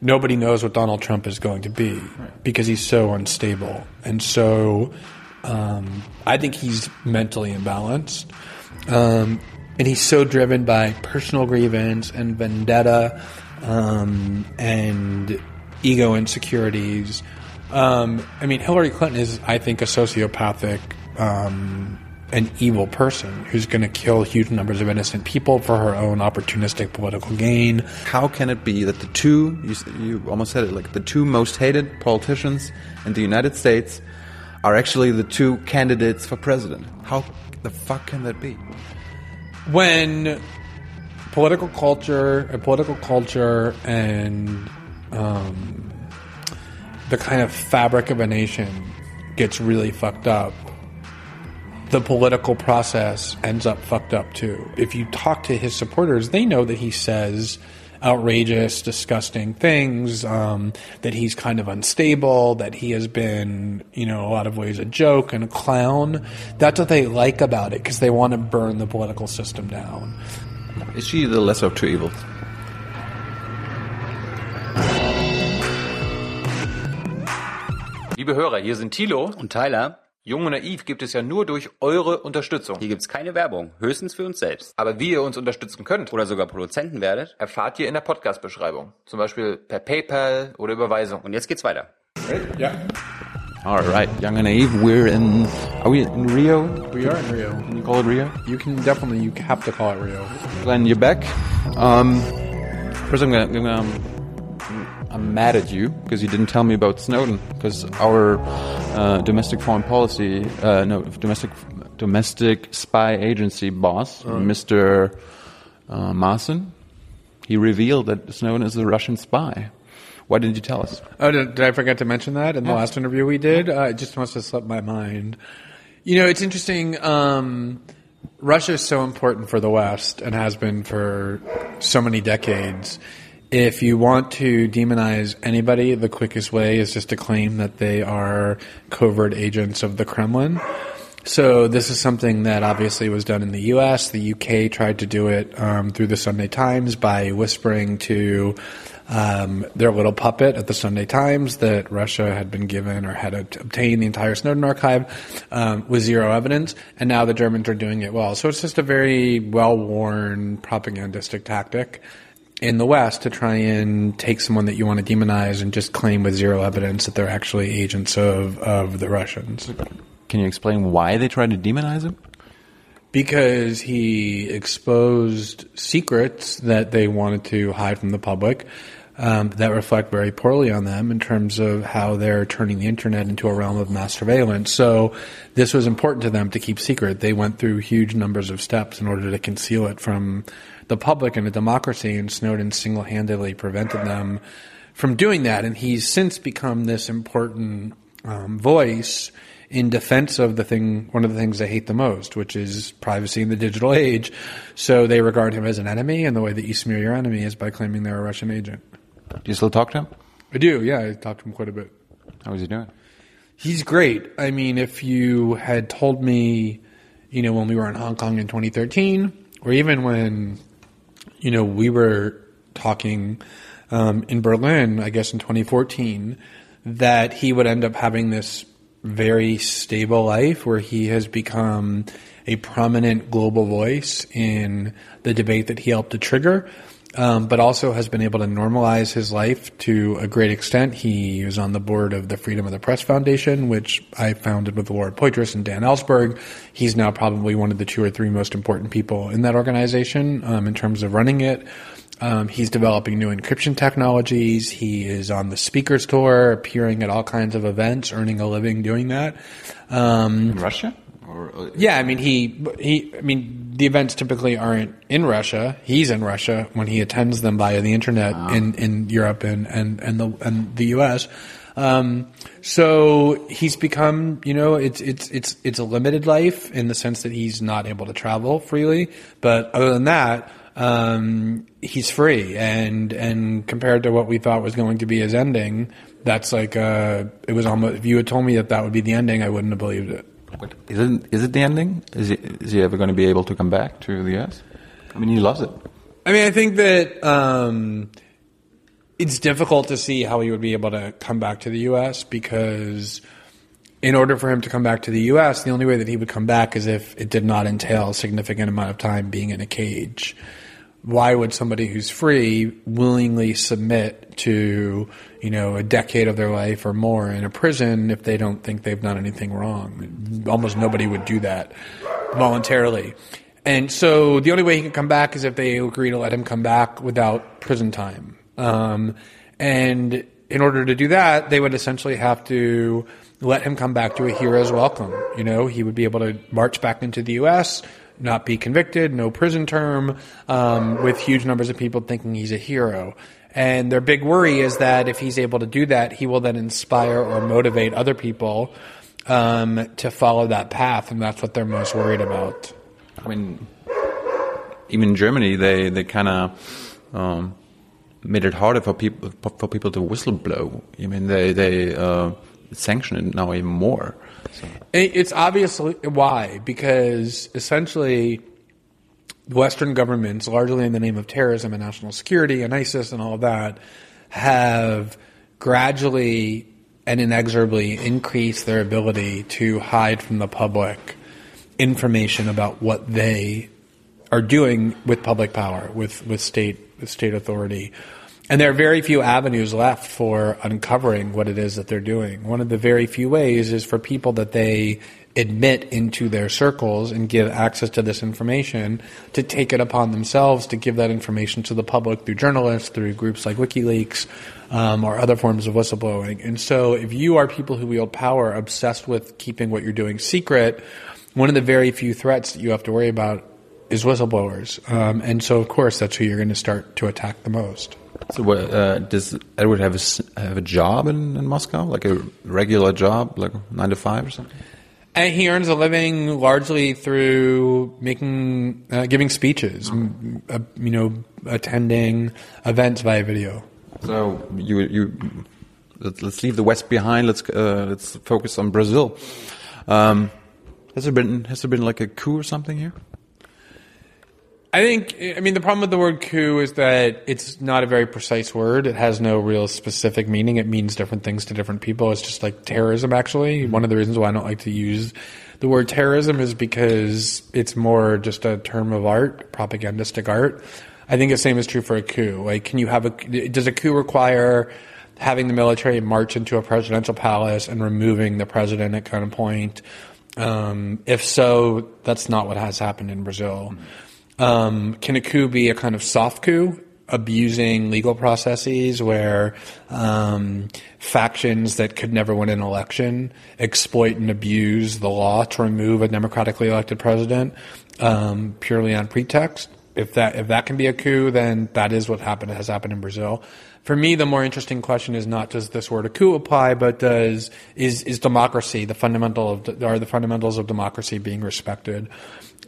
nobody knows what Donald Trump is going to be because he's so unstable. And so um, I think he's mentally imbalanced. Um, and he's so driven by personal grievance and vendetta um, and ego insecurities. Um, I mean, Hillary Clinton is, I think, a sociopathic, um, an evil person who's going to kill huge numbers of innocent people for her own opportunistic political gain. How can it be that the two, you, you almost said it, like the two most hated politicians in the United States are actually the two candidates for president? How the fuck can that be? when political culture and political culture and um, the kind of fabric of a nation gets really fucked up, the political process ends up fucked up too. If you talk to his supporters, they know that he says outrageous, disgusting things, um, that he's kind of unstable, that he has been, you know, a lot of ways a joke and a clown. That's what they like about it because they want to burn the political system down. Is she the lesser of two evils? Liebe Hörer, hier sind Tilo. Und Tyler, Jung und Naiv gibt es ja nur durch eure Unterstützung. hier gibt's keine Werbung, höchstens für uns selbst. Aber wie ihr uns unterstützen könnt, Oder sogar Produzenten werdet. erfahrt ihr in der Podcast-Beschreibung. Zum Beispiel per PayPal oder Überweisung. Und jetzt geht's weiter. All right, Young and Naive, we're in. Are we in Rio? We are in Rio. Can you call it Rio? You can definitely, you have to call it Rio. Glenn, you're back. Um, first, I'm gonna. I'm, gonna, um, I'm mad at you because you didn't tell me about Snowden. Because our uh, domestic foreign policy, uh, no, domestic domestic spy agency boss, Mr. Uh, he revealed that Snowden is a Russian spy. Why didn't you tell us? Oh, did, did I forget to mention that in the last interview we did? Uh, it just must have slipped my mind. You know, it's interesting. Um, Russia is so important for the West and has been for so many decades. If you want to demonize anybody, the quickest way is just to claim that they are covert agents of the Kremlin. So this is something that obviously was done in the U.S. The U.K. tried to do it um, through the Sunday Times by whispering to um, their little puppet at the Sunday Times that Russia had been given or had obtained the entire Snowden archive um, with zero evidence, and now the Germans are doing it well. So it's just a very well-worn propagandistic tactic in the West to try and take someone that you want to demonize and just claim with zero evidence that they're actually agents of, of the Russians. Can you explain why they tried to demonize him? because he exposed secrets that they wanted to hide from the public um, that reflect very poorly on them in terms of how they're turning the internet into a realm of mass surveillance. So this was important to them to keep secret. They went through huge numbers of steps in order to conceal it from the public and a democracy, and Snowden single-handedly prevented them from doing that. And he's since become this important um, voice in defense of the thing, one of the things they hate the most, which is privacy in the digital age. So they regard him as an enemy, and the way that you smear your enemy is by claiming they're a Russian agent. Do you still talk to him? I do, yeah. I talked to him quite a bit. How is he doing? He's great. I mean, if you had told me, you know, when we were in Hong Kong in 2013, or even when, you know, we were talking um, in Berlin, I guess in 2014, that he would end up having this very stable life where he has become a prominent global voice in the debate that he helped to trigger um, but also has been able to normalize his life to a great extent. He is on the board of the Freedom of the Press Foundation, which I founded with Laura Poitras and Dan Ellsberg. He's now probably one of the two or three most important people in that organization um, in terms of running it. Um, he's developing new encryption technologies. He is on the speakers tour, appearing at all kinds of events, earning a living doing that. Um, Russia? Or, uh, yeah, I mean he he. I mean the events typically aren't in Russia. He's in Russia when he attends them via the internet in, in Europe and and and the and the U.S. Um, so he's become, you know, it's it's it's it's a limited life in the sense that he's not able to travel freely. But other than that, um, he's free, and and compared to what we thought was going to be his ending, that's like uh, it was almost. If you had told me that that would be the ending, I wouldn't have believed it. But is it, is it the ending? Is he, is he ever going to be able to come back to the US? I mean, he loves it. I mean, I think that um, it's difficult to see how he would be able to come back to the U.S. because in order for him to come back to the U.S., the only way that he would come back is if it did not entail a significant amount of time being in a cage. Why would somebody who's free willingly submit to, you know, a decade of their life or more in a prison if they don't think they've done anything wrong? Almost nobody would do that voluntarily. And so the only way he can come back is if they agree to let him come back without prison time. Um, and in order to do that, they would essentially have to let him come back to a hero's welcome. You know, he would be able to march back into the U.S., not be convicted, no prison term, um, with huge numbers of people thinking he's a hero. And their big worry is that if he's able to do that, he will then inspire or motivate other people um, to follow that path, and that's what they're most worried about. I mean, even in Germany, they they kind of um, made it harder for people for people to whistleblow. I mean, they they uh, sanction it now even more. So. It's obviously why because essentially. Western governments, largely in the name of terrorism and national security and ISIS and all that, have gradually and inexorably increased their ability to hide from the public information about what they are doing with public power, with, with state with state authority. And there are very few avenues left for uncovering what it is that they're doing. One of the very few ways is for people that they admit into their circles and give access to this information to take it upon themselves to give that information to the public through journalists, through groups like WikiLeaks, um, or other forms of whistleblowing. And so if you are people who wield power obsessed with keeping what you're doing secret, one of the very few threats that you have to worry about is whistleblowers. Um, and so, of course, that's who you're going to start to attack the most. So, uh, does Edward have a, have a job in, in Moscow, like a regular job, like nine to five or something? And he earns a living largely through making, uh, giving speeches, m- uh, you know, attending events via video. So you you let's leave the West behind. Let's uh, let's focus on Brazil. Um, has there been has there been like a coup or something here? I think, I mean, the problem with the word coup is that it's not a very precise word. It has no real specific meaning. It means different things to different people. It's just like terrorism, actually. One of the reasons why I don't like to use the word terrorism is because it's more just a term of art, propagandistic art. I think the same is true for a coup. Like, can you have a, does a coup require having the military march into a presidential palace and removing the president at gunpoint? Um, if so, that's not what has happened in Brazil. Um, can a coup be a kind of soft coup, abusing legal processes where um, factions that could never win an election exploit and abuse the law to remove a democratically elected president um, purely on pretext? If that if that can be a coup, then that is what happened has happened in Brazil. For me, the more interesting question is not does this word a coup apply, but does is is democracy the fundamental of are the fundamentals of democracy being respected?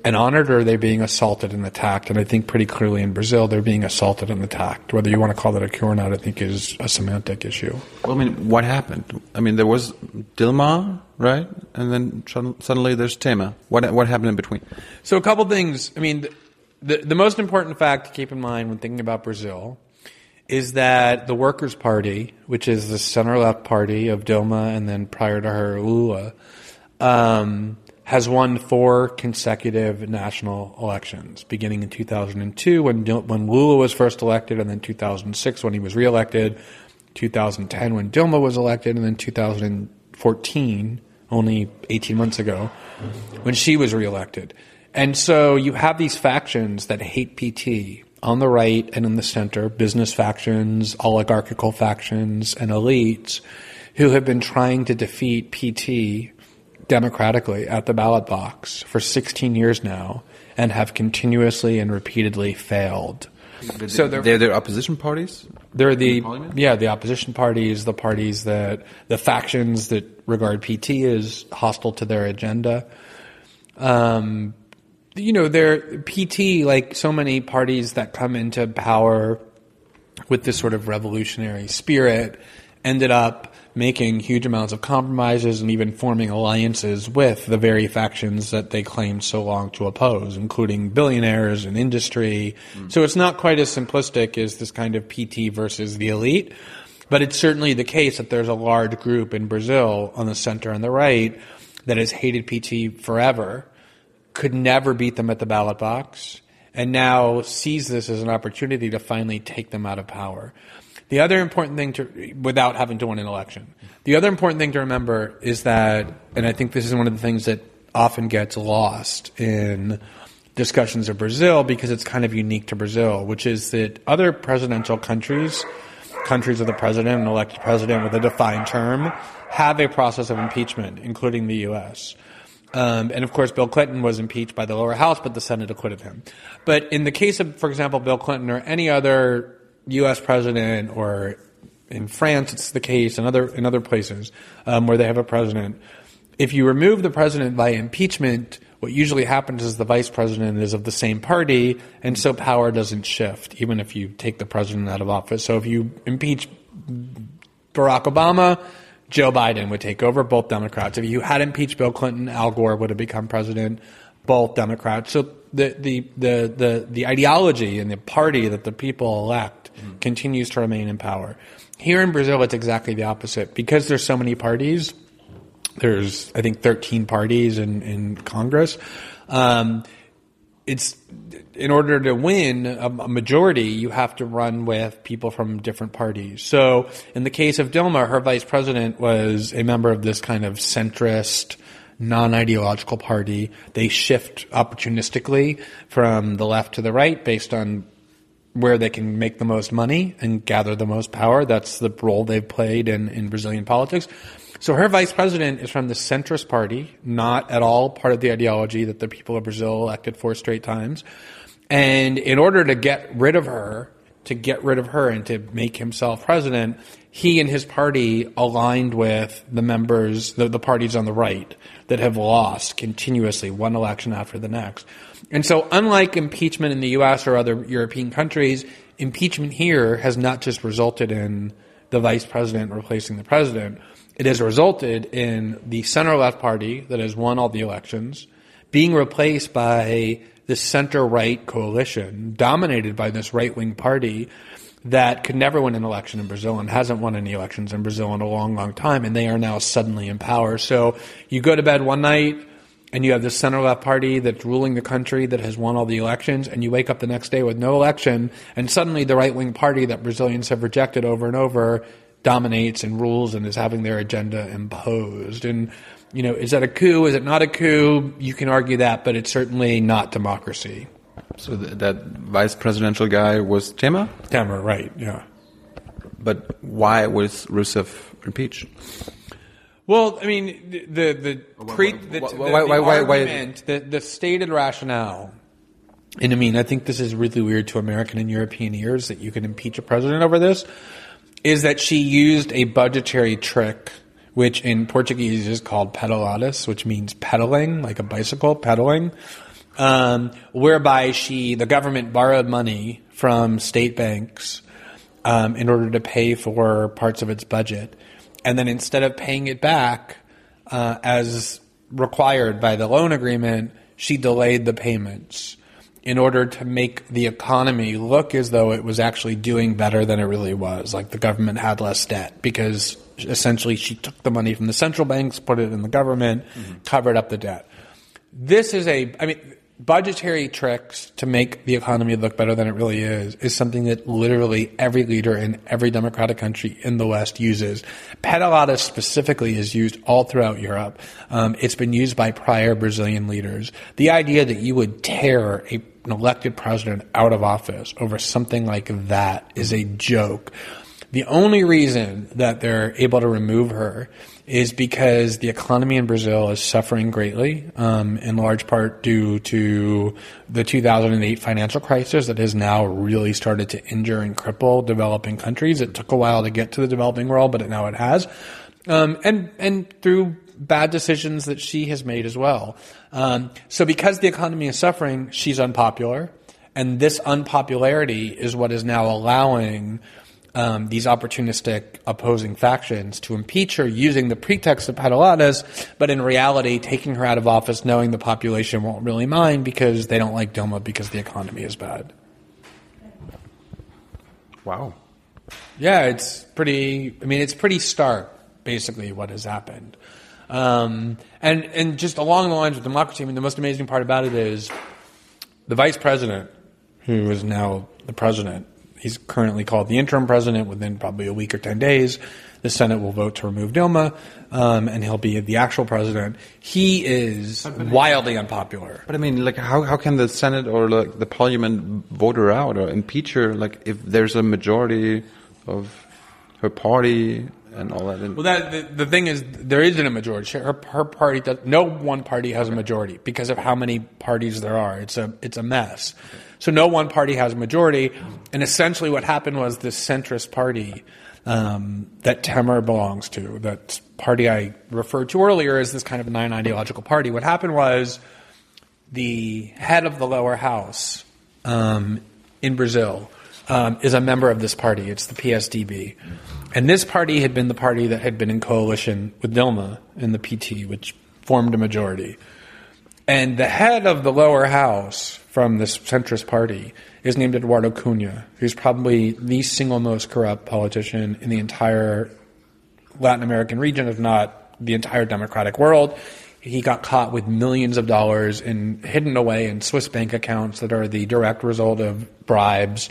And honored, or are they being assaulted and attacked? And I think pretty clearly in Brazil, they're being assaulted and attacked. Whether you want to call that a coup or not, I think is a semantic issue. Well, I mean, what happened? I mean, there was Dilma, right? And then suddenly there's Temer. What, what happened in between? So a couple things. I mean, the, the most important fact to keep in mind when thinking about Brazil is that the Workers' Party, which is the center-left party of Dilma and then prior to her, Lula, um, has won four consecutive national elections, beginning in 2002 when when Lula was first elected, and then 2006 when he was reelected, 2010 when Dilma was elected, and then 2014, only 18 months ago, when she was reelected. And so you have these factions that hate PT on the right and in the center, business factions, oligarchical factions, and elites who have been trying to defeat PT democratically at the ballot box for 16 years now and have continuously and repeatedly failed. So they're, they're, they're opposition parties. They're the yeah the opposition parties, the parties that the factions that regard PT as hostile to their agenda. Um, you know, they're PT like so many parties that come into power with this sort of revolutionary spirit ended up making huge amounts of compromises and even forming alliances with the very factions that they claimed so long to oppose, including billionaires and industry. Mm. So it's not quite as simplistic as this kind of PT versus the elite, but it's certainly the case that there's a large group in Brazil on the center and the right that has hated PT forever, could never beat them at the ballot box, and now sees this as an opportunity to finally take them out of power. The other important thing to, without having to win an election, the other important thing to remember is that, and I think this is one of the things that often gets lost in discussions of Brazil because it's kind of unique to Brazil, which is that other presidential countries, countries with a president, an elected president with a defined term, have a process of impeachment, including the U.S. Um, and of course, Bill Clinton was impeached by the lower house, but the Senate acquitted him. But in the case of, for example, Bill Clinton or any other U.S. president, or in France, it's the case, in other in other places um, where they have a president. If you remove the president by impeachment, what usually happens is the vice president is of the same party, and so power doesn't shift, even if you take the president out of office. So if you impeach Barack Obama, Joe Biden would take over, both Democrats. If you had impeached Bill Clinton, Al Gore would have become president, both Democrats. So the, the, the, the, the ideology and the party that the people elect continues to remain in power. Here in Brazil, it's exactly the opposite. Because there's so many parties, there's, I think, 13 parties in, in Congress. Um, it's in order to win a, a majority, you have to run with people from different parties. So, in the case of Dilma, her vice president was a member of this kind of centrist, non-ideological party. They shift opportunistically from the left to the right based on where they can make the most money and gather the most power. That's the role they've played in, in Brazilian politics. So her vice president is from the centrist party, not at all part of the ideology that the people of Brazil elected four straight times. And in order to get rid of her, to get rid of her and to make himself president, he and his party aligned with the members, the, the parties on the right that have lost continuously one election after the next. And so, unlike impeachment in the U.S. or other European countries, impeachment here has not just resulted in the vice president replacing the president. It has resulted in the center left party that has won all the elections being replaced by the center right coalition dominated by this right wing party that could never win an election in Brazil and hasn't won any elections in Brazil in a long, long time. And they are now suddenly in power. So you go to bed one night and you have this center left party that's ruling the country that has won all the elections, and you wake up the next day with no election, and suddenly the right wing party that Brazilians have rejected over and over dominates and rules and is having their agenda imposed. And, you know, is that a coup? Is it not a coup? You can argue that, but it's certainly not democracy. So th- that vice presidential guy was Temer, Temer, right, yeah. but why was Rousseff impeached? Well, I mean, the the the, pre, the, why- the, why- the why- why- why- argument, the, the stated rationale, and I mean, I think this is really weird to American and European ears that you can impeach a president over this, is that she used a budgetary trick, which in Portuguese is called pedaladas, which means pedaling, like a bicycle pedaling, um, whereby she, the government borrowed money from state banks um, in order to pay for parts of its budget. And then instead of paying it back uh, as required by the loan agreement, she delayed the payments in order to make the economy look as though it was actually doing better than it really was. Like the government had less debt because essentially she took the money from the central banks, put it in the government, covered up the debt. This is a, I mean, budgetary tricks to make the economy look better than it really is, is something that literally every leader in every democratic country in the West uses. Pedalada specifically is used all throughout Europe. Um, it's been used by prior Brazilian leaders. The idea that you would tear a, an elected president out of office over something like that is a joke. The only reason that they're able to remove her is because the economy in Brazil is suffering greatly, um, in large part due to the 2008 financial crisis that has now really started to injure and cripple developing countries. It took a while to get to the developing world, but it, now it has, um, and and through bad decisions that she has made as well. Um, so because the economy is suffering, she's unpopular, and this unpopularity is what is now allowing um, these opportunistic opposing factions to impeach her using the pretext of Pedaladas, but in reality taking her out of office knowing the population won't really mind because they don't like Dilma because the economy is bad. Wow. Yeah, it's pretty. I mean, it's pretty stark, basically, what has happened. Um, and and just along the lines of democracy, I mean, the most amazing part about it is the vice president, who is now the president. He's currently called the interim president. Within probably a week or ten days, the Senate will vote to remove Dilma, um, and he'll be the actual president. He is wildly unpopular. But I mean, like, how, how can the Senate or like the Parliament vote her out or impeach her? Like, if there's a majority of her party and all that. Well, that the, the thing is, there isn't a majority. Her, her party does. No one party has a majority because of how many parties there are. It's a it's a mess. So no one party has a majority, and essentially what happened was this centrist party um, that Temer belongs to, that party I referred to earlier as this kind of nine ideological party. What happened was the head of the lower house um, in Brazil um, is a member of this party. It's the PMDB. And this party had been the party that had been in coalition with Dilma in the PT, which formed a majority. And the head of the lower house from this centrist party is named Eduardo Cunha, who's probably the single most corrupt politician in the entire Latin American region, if not the entire democratic world. He got caught with millions of dollars in hidden away in Swiss bank accounts that are the direct result of bribes.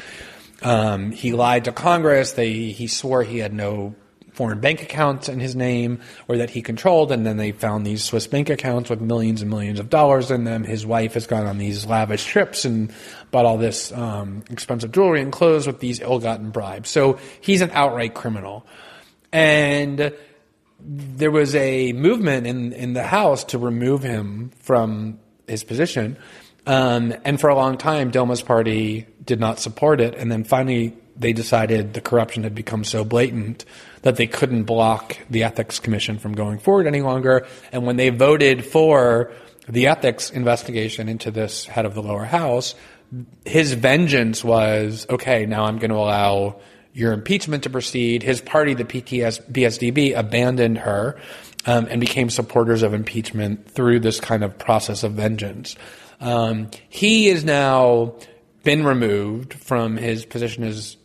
Um, he lied to Congress. They, he swore he had no foreign bank accounts in his name or that he controlled, and then they found these Swiss bank accounts with millions and millions of dollars in them. His wife has gone on these lavish trips and bought all this um, expensive jewelry and clothes with these ill-gotten bribes. So he's an outright criminal, and there was a movement in in the House to remove him from his position. Um, and for a long time, Dilma's party did not support it. And then finally, they decided the corruption had become so blatant that they couldn't block the ethics commission from going forward any longer. And when they voted for the ethics investigation into this head of the lower house, his vengeance was okay, now I'm going to allow your impeachment to proceed. His party, the PTS, PMDB, abandoned her um, and became supporters of impeachment through this kind of process of vengeance. Um, he is now been removed from his position as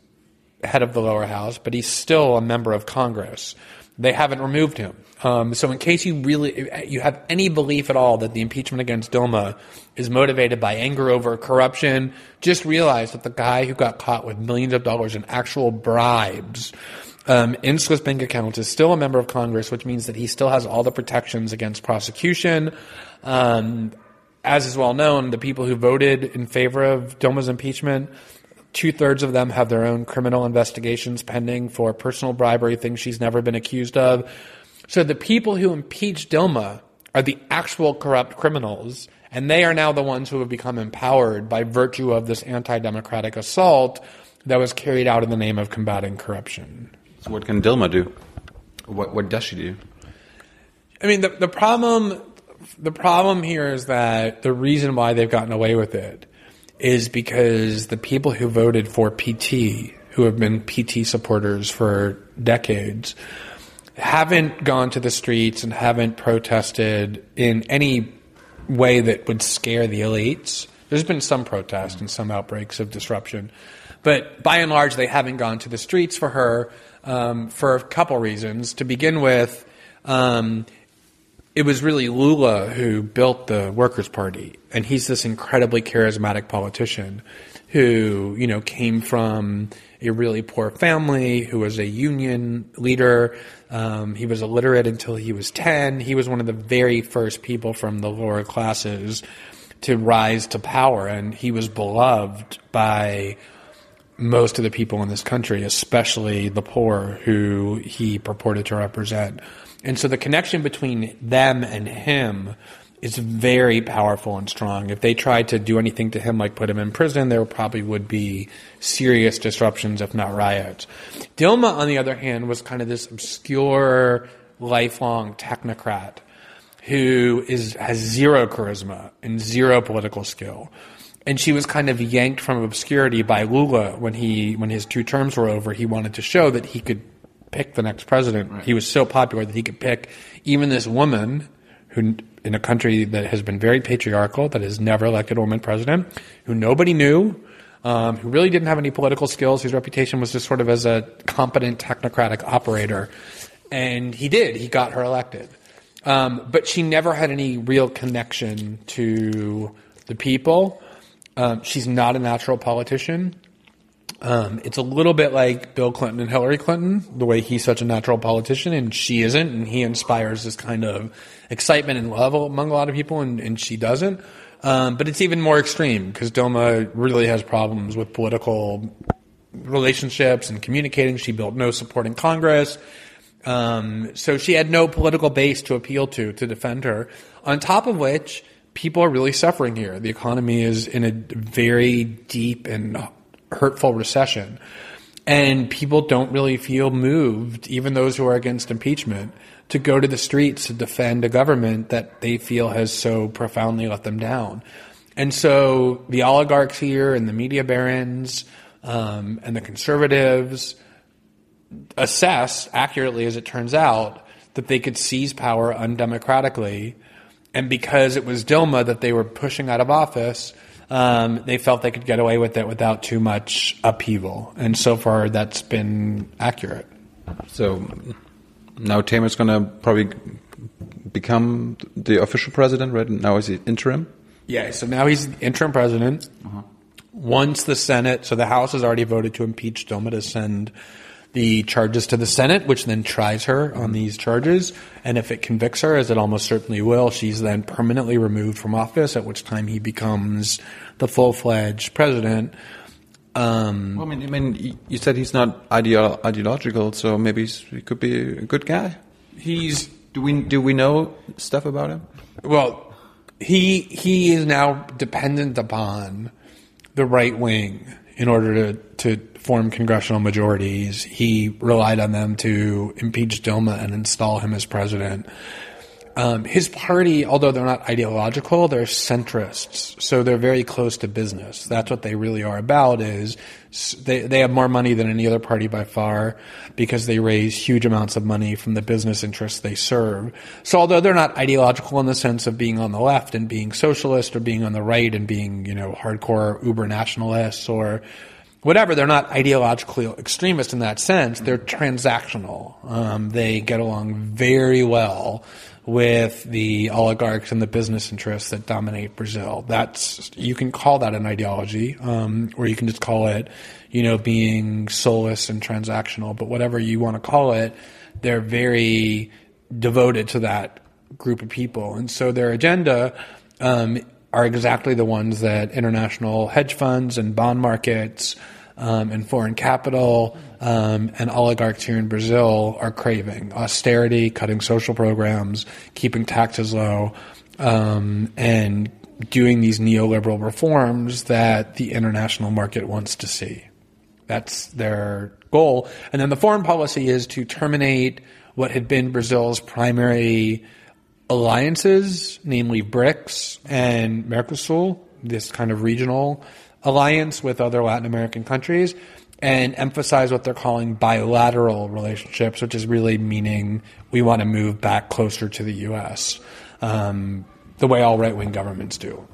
head of the lower house, but he's still a member of Congress. They haven't removed him. Um, so, in case you really you have any belief at all that the impeachment against Dilma is motivated by anger over corruption, just realize that the guy who got caught with millions of dollars in actual bribes um, in Swiss bank accounts is still a member of Congress, which means that he still has all the protections against prosecution. Um, as is well known, the people who voted in favor of Dilma's impeachment, two thirds of them have their own criminal investigations pending for personal bribery, things she's never been accused of. So the people who impeached Dilma are the actual corrupt criminals, and they are now the ones who have become empowered by virtue of this anti democratic assault that was carried out in the name of combating corruption. So, what can Dilma do? What, what does she do? I mean, the, the problem the problem here is that the reason why they've gotten away with it is because the people who voted for PT, who have been PT supporters for decades, haven't gone to the streets and haven't protested in any way that would scare the elites. There's been some protest and some outbreaks of disruption, but by and large, they haven't gone to the streets for her um, for a couple reasons. To begin with, um, it was really Lula who built the Workers' Party, and he's this incredibly charismatic politician who, you know, came from a really poor family, who was a union leader. Um, he was illiterate until he was 10. He was one of the very first people from the lower classes to rise to power, and he was beloved by most of the people in this country, especially the poor who he purported to represent. And so the connection between them and him is very powerful and strong. If they tried to do anything to him, like put him in prison, there probably would be serious disruptions, if not riots. Dilma, on the other hand, was kind of this obscure, lifelong technocrat who is has zero charisma and zero political skill. and she was kind of yanked from obscurity by Lula when he when his two terms were over. He wanted to show that he could pick the next president. He was so popular that he could pick even this woman who in a country that has been very patriarchal, that has never elected a woman president, who nobody knew, um, who really didn't have any political skills. His reputation was just sort of as a competent technocratic operator. And he did. He got her elected. Um, but she never had any real connection to the people. Um, she's not a natural politician. Um, it's a little bit like Bill Clinton and Hillary Clinton, the way he's such a natural politician and she isn't, and he inspires this kind of excitement and love among a lot of people, and, and she doesn't. Um, but it's even more extreme because Dilma really has problems with political relationships and communicating. She built no support in Congress. Um, so she had no political base to appeal to to defend her. On top of which, people are really suffering here. The economy is in a very deep and hurtful recession. And people don't really feel moved, even those who are against impeachment, to go to the streets to defend a government that they feel has so profoundly let them down. And so the oligarchs here and the media barons um, and the conservatives assess accurately, as it turns out, that they could seize power undemocratically. And because it was Dilma that they were pushing out of office, um, they felt they could get away with it without too much upheaval. And so far, that's been accurate. So now Temer's going to probably become the official president, right? Now is he interim? Yeah, so now he's interim president. Once the Senate, so the House has already voted to impeach Dilma to send the charges to the Senate, which then tries her on these charges. And if it convicts her, as it almost certainly will, she's then permanently removed from office, at which time he becomes the full fledged president. Um, Well, I mean, I mean, you said he's not ideo- ideological, so maybe he's, he could be a good guy. he's Do we do we know stuff about him? Well, he he is now dependent upon the right wing in order to to form congressional majorities. He relied on them to impeach Dilma and install him as president. Um, his party, although they're not ideological, they're centrists, so they're very close to business. That's what they really are about. Is they they have more money than any other party by far because they raise huge amounts of money from the business interests they serve. So although they're not ideological in the sense of being on the left and being socialist or being on the right and being you know hardcore uber nationalists or whatever. They're not ideologically extremist in that sense. They're transactional. Um, they get along very well with the oligarchs and the business interests that dominate Brazil. That's you can call that an ideology, um, or you can just call it, you know, being soulless and transactional. But whatever you want to call it, they're very devoted to that group of people, and so their agenda um, are exactly the ones that international hedge funds and bond markets um, and foreign capital um, and oligarchs here in Brazil are craving austerity, cutting social programs, keeping taxes low, um, and doing these neoliberal reforms that the international market wants to see. That's their goal. And then the foreign policy is to terminate what had been Brazil's primary alliances, namely BRICS and Mercosul, this kind of regional alliance with other Latin American countries, and emphasize what they're calling bilateral relationships, which is really meaning we want to move back closer to the U.S., um, the way all right wing governments do.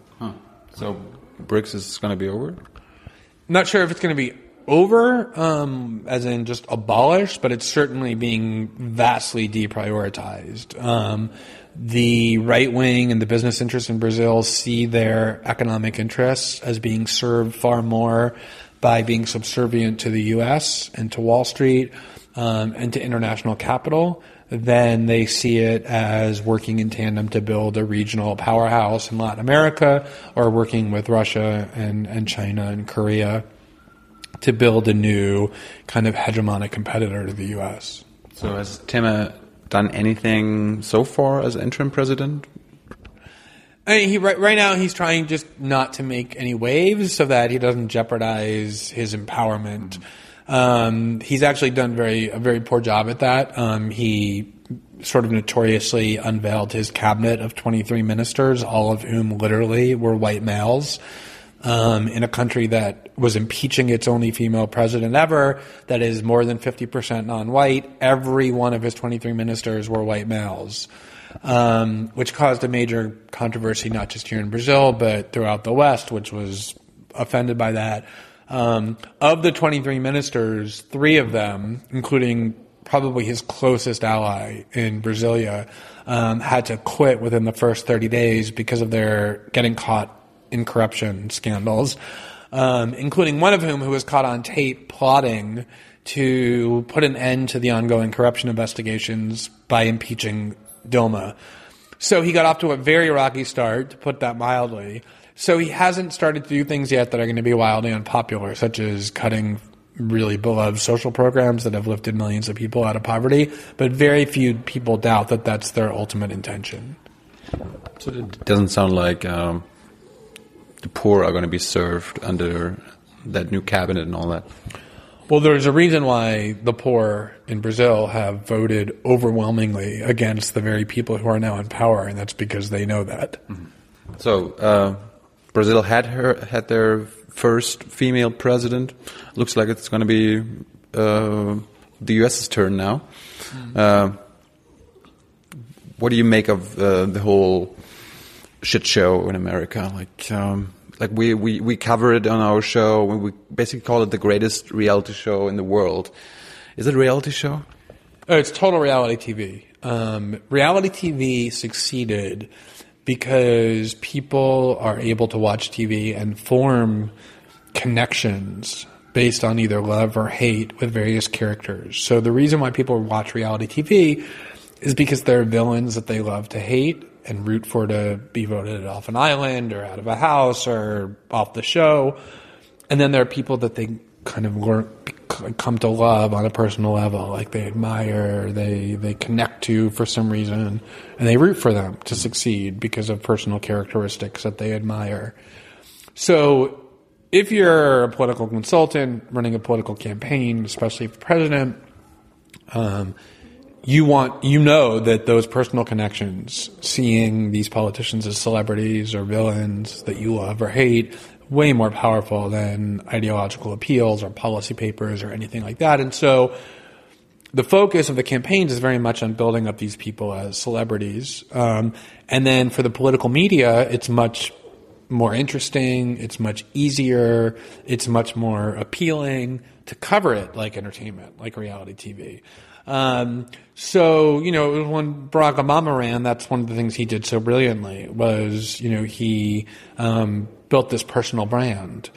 So BRICS is going to be over. Not sure if it's going to be over, um, as in just abolished, but it's certainly being vastly deprioritized. Um, the right wing and the business interests in Brazil see their economic interests as being served far more by being subservient to the U.S. and to Wall Street um, and to international capital than they see it as working in tandem to build a regional powerhouse in Latin America or working with Russia and, and China and Korea to build a new kind of hegemonic competitor to the U.S. So has Temer done anything so far as interim president? I mean, he right, right now he's trying just not to make any waves so that he doesn't jeopardize his empowerment. Um, he's actually done very a very poor job at that. Um, he sort of notoriously unveiled his cabinet of 23 ministers, all of whom literally were white males. Um, in a country that was impeaching its only female president ever, that is more than 50% non white. Every one of his 23 ministers were white males, um, which caused a major controversy, not just here in Brazil, but throughout the West, which was offended by that. Um, of the 23 ministers, three of them, including probably his closest ally in Brasilia, um, had to quit within the first 30 days because of their getting caught in corruption scandals, um, including one of whom who was caught on tape plotting to put an end to the ongoing corruption investigations by impeaching Dilma. So he got off to a very rocky start, to put that mildly. So he hasn't started to do things yet that are going to be wildly unpopular, such as cutting really beloved social programs that have lifted millions of people out of poverty. But very few people doubt that that's their ultimate intention. So it doesn't sound like um, the poor are going to be served under that new cabinet and all that. Well, there's a reason why the poor in Brazil have voted overwhelmingly against the very people who are now in power, and that's because they know that. So uh, Brazil had her had their first female president. Looks like it's going to be uh, the U.S.'s turn now. Uh, what do you make of uh, the whole shit show in America? Like, um, like we, we, we cover it on our show. We, basically call it the greatest reality show in the world. Is it a reality show? Oh, it's total reality TV. Um, reality TV succeeded because people are able to watch TV and form connections based on either love or hate with various characters. So the reason why people watch reality TV is because there are villains that they love to hate and root for to be voted off an island or out of a house or off the show. And then there are people that they kind of come to love on a personal level, like they admire, they they connect to for some reason, and they root for them to succeed because of personal characteristics that they admire. So, if you're a political consultant running a political campaign, especially for president, um, you want you know that those personal connections, seeing these politicians as celebrities or villains that you love or hate, way more powerful than ideological appeals or policy papers or anything like that. And so the focus of the campaigns is very much on building up these people as celebrities. Um, and then for the political media, it's much more interesting, it's much easier, it's much more appealing to cover it like entertainment, like reality TV. Um, so, you know, when Barack Obama ran, that's one of the things he did so brilliantly was, you know, he um, built this personal brand.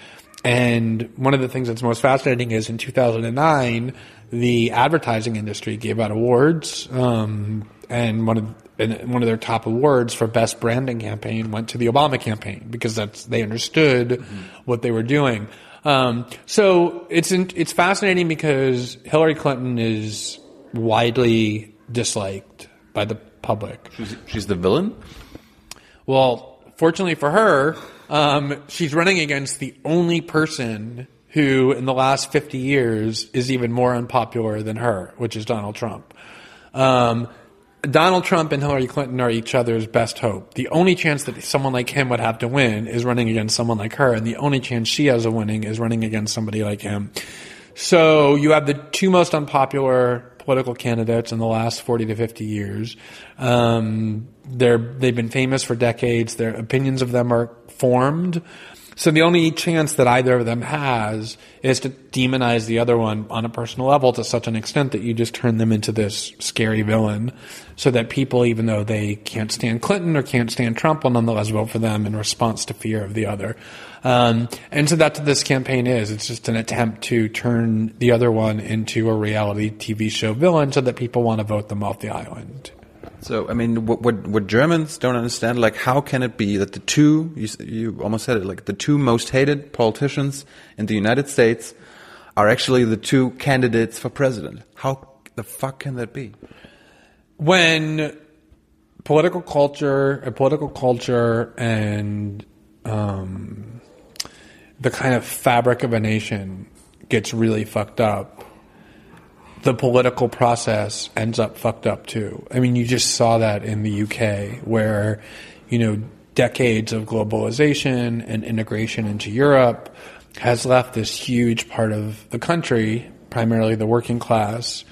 And one of the things that's most fascinating is in 2009, the advertising industry gave out awards, um, and one of and one of their top awards for best branding campaign went to the Obama campaign because that's they understood mm-hmm. what they were doing. Um, so it's it's fascinating because Hillary Clinton is widely disliked by the public. She's, she's the villain? Well, fortunately for her, um, she's running against the only person who, in the last 50 years, is even more unpopular than her, which is Donald Trump. Um, Donald Trump and Hillary Clinton are each other's best hope. The only chance that someone like him would have to win is running against someone like her, and the only chance she has of winning is running against somebody like him. So you have the two most unpopular political candidates in the last 40 to 50 years. Um, they're, they've been famous for decades. Their opinions of them are formed. So the only chance that either of them has is to demonize the other one on a personal level to such an extent that you just turn them into this scary villain so that people, even though they can't stand Clinton or can't stand Trump, will nonetheless vote for them in response to fear of the other. Um, and so that's what this campaign is. It's just an attempt to turn the other one into a reality TV show villain so that people want to vote them off the island. So, I mean, what, what, what Germans don't understand, like, how can it be that the two, you, you almost said it, like, the two most hated politicians in the United States are actually the two candidates for president? How the fuck can that be? When political culture, a political culture, and um, the kind of fabric of a nation gets really fucked up, the political process ends up fucked up too. I mean, you just saw that in the UK where, you know, decades of globalization and integration into Europe has left this huge part of the country, primarily the working class,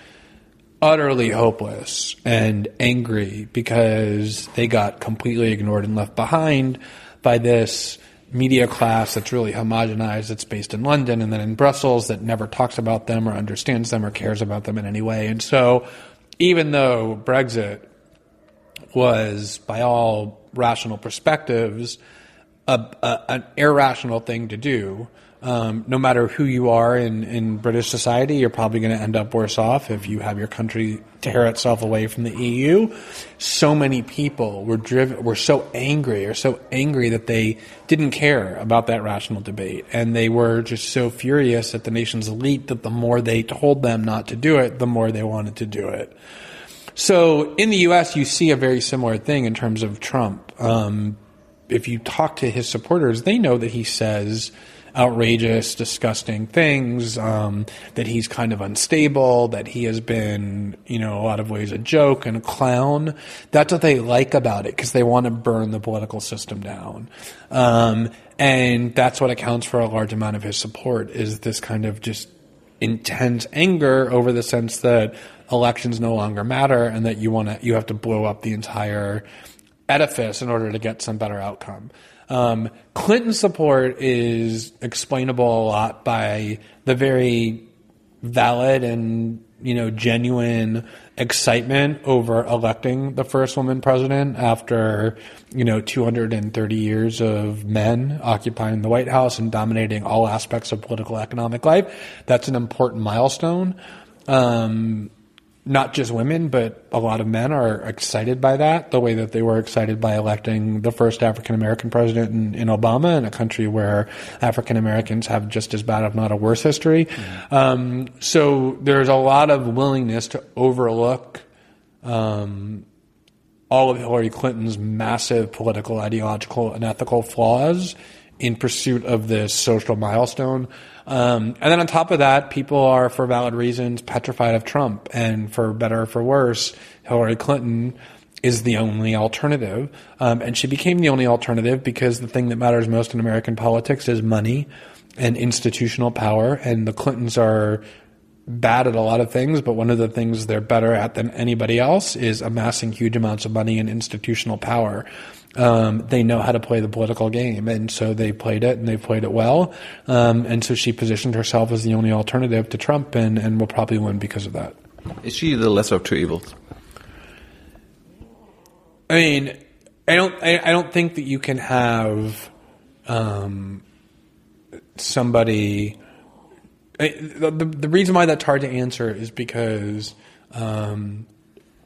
utterly hopeless and angry because they got completely ignored and left behind by this media class that's really homogenized, that's based in London and then in Brussels that never talks about them or understands them or cares about them in any way. And so, even though Brexit was, by all rational perspectives, a, a, an irrational thing to do, um, no matter who you are in, in British society, you're probably going to end up worse off if you have your country tear itself away from the EU. So many people were driven, were so angry or so angry that they didn't care about that rational debate. And they were just so furious at the nation's elite that the more they told them not to do it, the more they wanted to do it. So in the U.S., you see a very similar thing in terms of Trump. Um, if you talk to his supporters, they know that he says, outrageous, disgusting things, um, that he's kind of unstable, that he has been, you know, a lot of ways a joke and a clown. That's what they like about it because they want to burn the political system down. Um, and that's what accounts for a large amount of his support is this kind of just intense anger over the sense that elections no longer matter and that you want to, you have to blow up the entire edifice in order to get some better outcome. Um, Clinton's support is explainable a lot by the very valid and you know genuine excitement over electing the first woman president after you know 230 years of men occupying the White House and dominating all aspects of political economic life. That's an important milestone. Um, not just women, but a lot of men are excited by that, the way that they were excited by electing the first African American president in, in, Obama in a country where African Americans have just as bad, if not a worse history. Mm-hmm. Um, so there's a lot of willingness to overlook um, all of Hillary Clinton's massive political, ideological, and ethical flaws in pursuit of this social milestone. Um, and then on top of that, people are, for valid reasons, petrified of Trump. And for better or for worse, Hillary Clinton is the only alternative. Um, and she became the only alternative because the thing that matters most in American politics is money and institutional power. And the Clintons are bad at a lot of things, but one of the things they're better at than anybody else is amassing huge amounts of money and institutional power um, they know how to play the political game, and so they played it, and they played it well. Um, and so she positioned herself as the only alternative to Trump, and, and will probably win because of that. Is she the lesser of two evils? I mean, I don't. I, I don't think that you can have um, somebody. I, the, the reason why that's hard to answer is because um,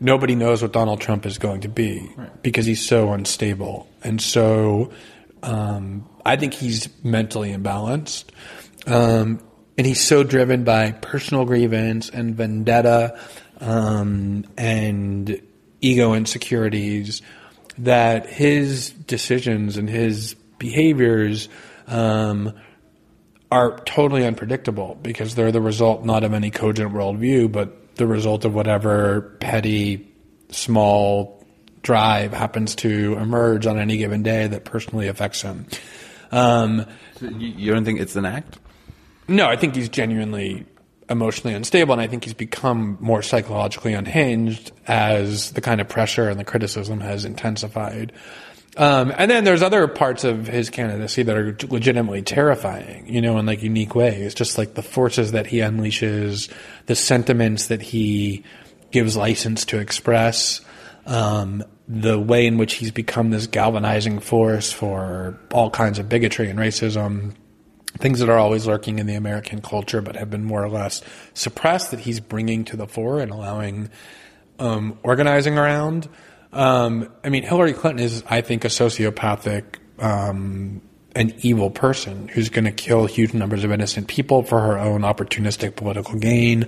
nobody knows what Donald Trump is going to be right. because he's so unstable. And so um, I think he's mentally imbalanced. Um, and he's so driven by personal grievance and vendetta um, and ego insecurities that his decisions and his behaviors um, are totally unpredictable because they're the result not of any cogent worldview, but the result of whatever petty, small drive happens to emerge on any given day that personally affects him. Um, so you don't think it's an act? No, I think he's genuinely emotionally unstable, and I think he's become more psychologically unhinged as the kind of pressure and the criticism has intensified. Um, and then there's other parts of his candidacy that are legitimately terrifying, you know, in like unique ways. Just like the forces that he unleashes, the sentiments that he gives license to express, um, the way in which he's become this galvanizing force for all kinds of bigotry and racism, things that are always lurking in the American culture but have been more or less suppressed that he's bringing to the fore and allowing um, organizing around. Um, I mean, Hillary Clinton is, I think, a sociopathic, um, an evil person who's going to kill huge numbers of innocent people for her own opportunistic political gain.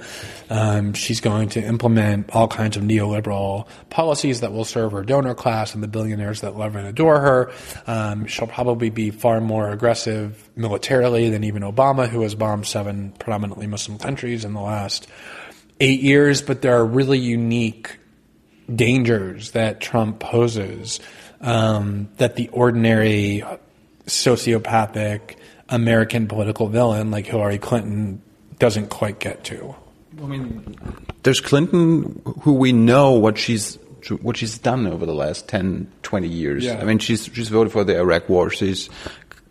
Um, she's going to implement all kinds of neoliberal policies that will serve her donor class and the billionaires that love and adore her. Um, she'll probably be far more aggressive militarily than even Obama, who has bombed seven predominantly Muslim countries in the last eight years. But there are really unique dangers that Trump poses um, that the ordinary sociopathic American political villain like Hillary Clinton doesn't quite get to. I mean, there's Clinton, who we know what she's what she's done over the last 10, 20 years. Yeah. I mean, she's she's voted for the Iraq War. She's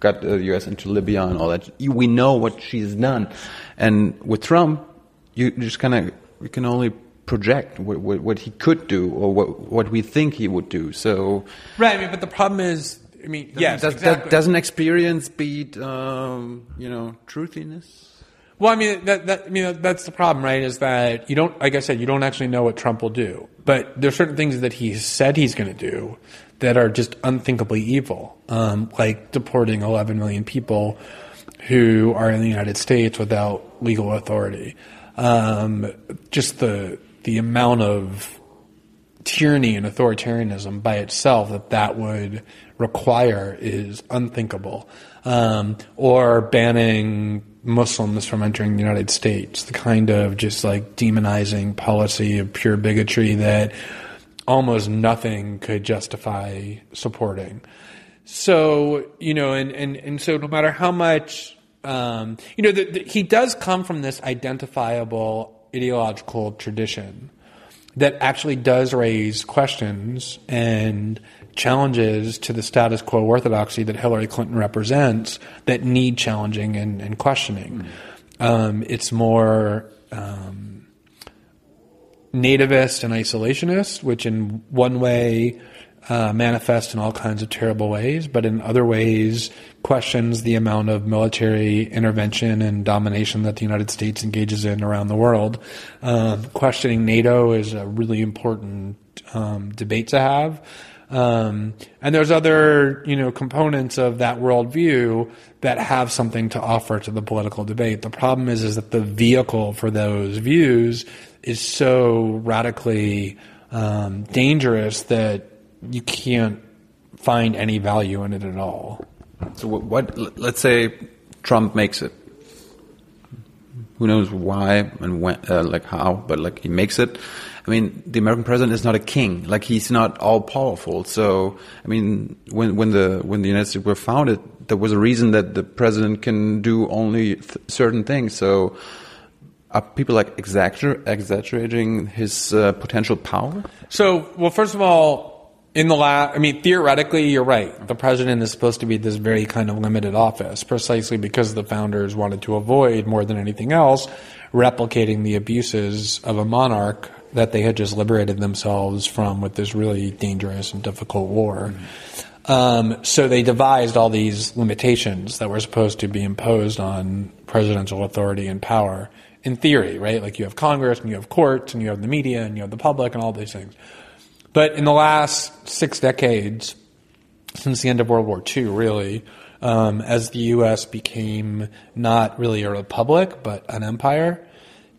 got the U.S. into Libya and all that. We know what she's done, and with Trump, you just kind of you can only project what, what, what he could do or what what we think he would do. So, right. I mean, but the problem is, I mean, yes, does, exactly. doesn't experience beat um, you know truthiness? Well, I mean, that, that, I mean, that's the problem, right? Is that you don't, like I said, you don't actually know what Trump will do. But there's certain things that he said he's going to do that are just unthinkably evil, um, like deporting 11 million people who are in the United States without legal authority. Um, just the the amount of tyranny and authoritarianism by itself that that would require is unthinkable. Um, or banning Muslims from entering the United States, the kind of just like demonizing policy of pure bigotry that almost nothing could justify supporting. So, you know, and, and, and so no matter how much, um, you know, the, the, he does come from this identifiable ideological tradition that actually does raise questions and challenges to the status quo orthodoxy that Hillary Clinton represents that need challenging and, and questioning. Mm. Um, it's more um, nativist and isolationist, which in one way uh, manifests in all kinds of terrible ways, but in other ways questions the amount of military intervention and domination that the United States engages in around the world. Um, questioning NATO is a really important um, debate to have. Um, and there's other, you know, components of that worldview that have something to offer to the political debate. The problem is, is that the vehicle for those views is so radically um, dangerous that you can't find any value in it at all. So what, what? Let's say Trump makes it. Who knows why and when, uh, like how, but like he makes it. I mean, the American president is not a king. Like he's not all powerful. So, I mean, when when the when the United States were founded, there was a reason that the president can do only th certain things. So, are people like exagger exaggerating his uh, potential power? So, well, first of all, in the last, I mean, theoretically, you're right. The president is supposed to be this very kind of limited office, precisely because the founders wanted to avoid more than anything else replicating the abuses of a monarch that they had just liberated themselves from with this really dangerous and difficult war. Mm-hmm. Um, so they devised all these limitations that were supposed to be imposed on presidential authority and power in theory, right? Like you have Congress and you have courts and you have the media and you have the public and all these things. But in the last six decades, since the end of World War II, really, um, as the U.S. became not really a republic but an empire,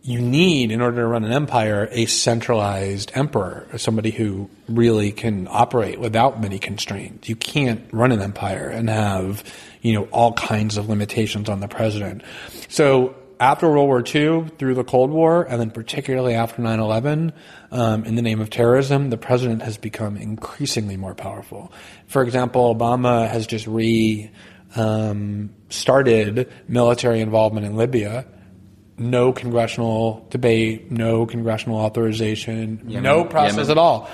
you need, in order to run an empire, a centralized emperor, somebody who really can operate without many constraints. You can't run an empire and have, you know, all kinds of limitations on the president. So after World War II, through the Cold War, and then particularly after 9 11, um, in the name of terrorism, the president has become increasingly more powerful. For example, Obama has just re um, started military involvement in Libya no congressional debate, no congressional authorization, Yemen, no process Yemen. at all.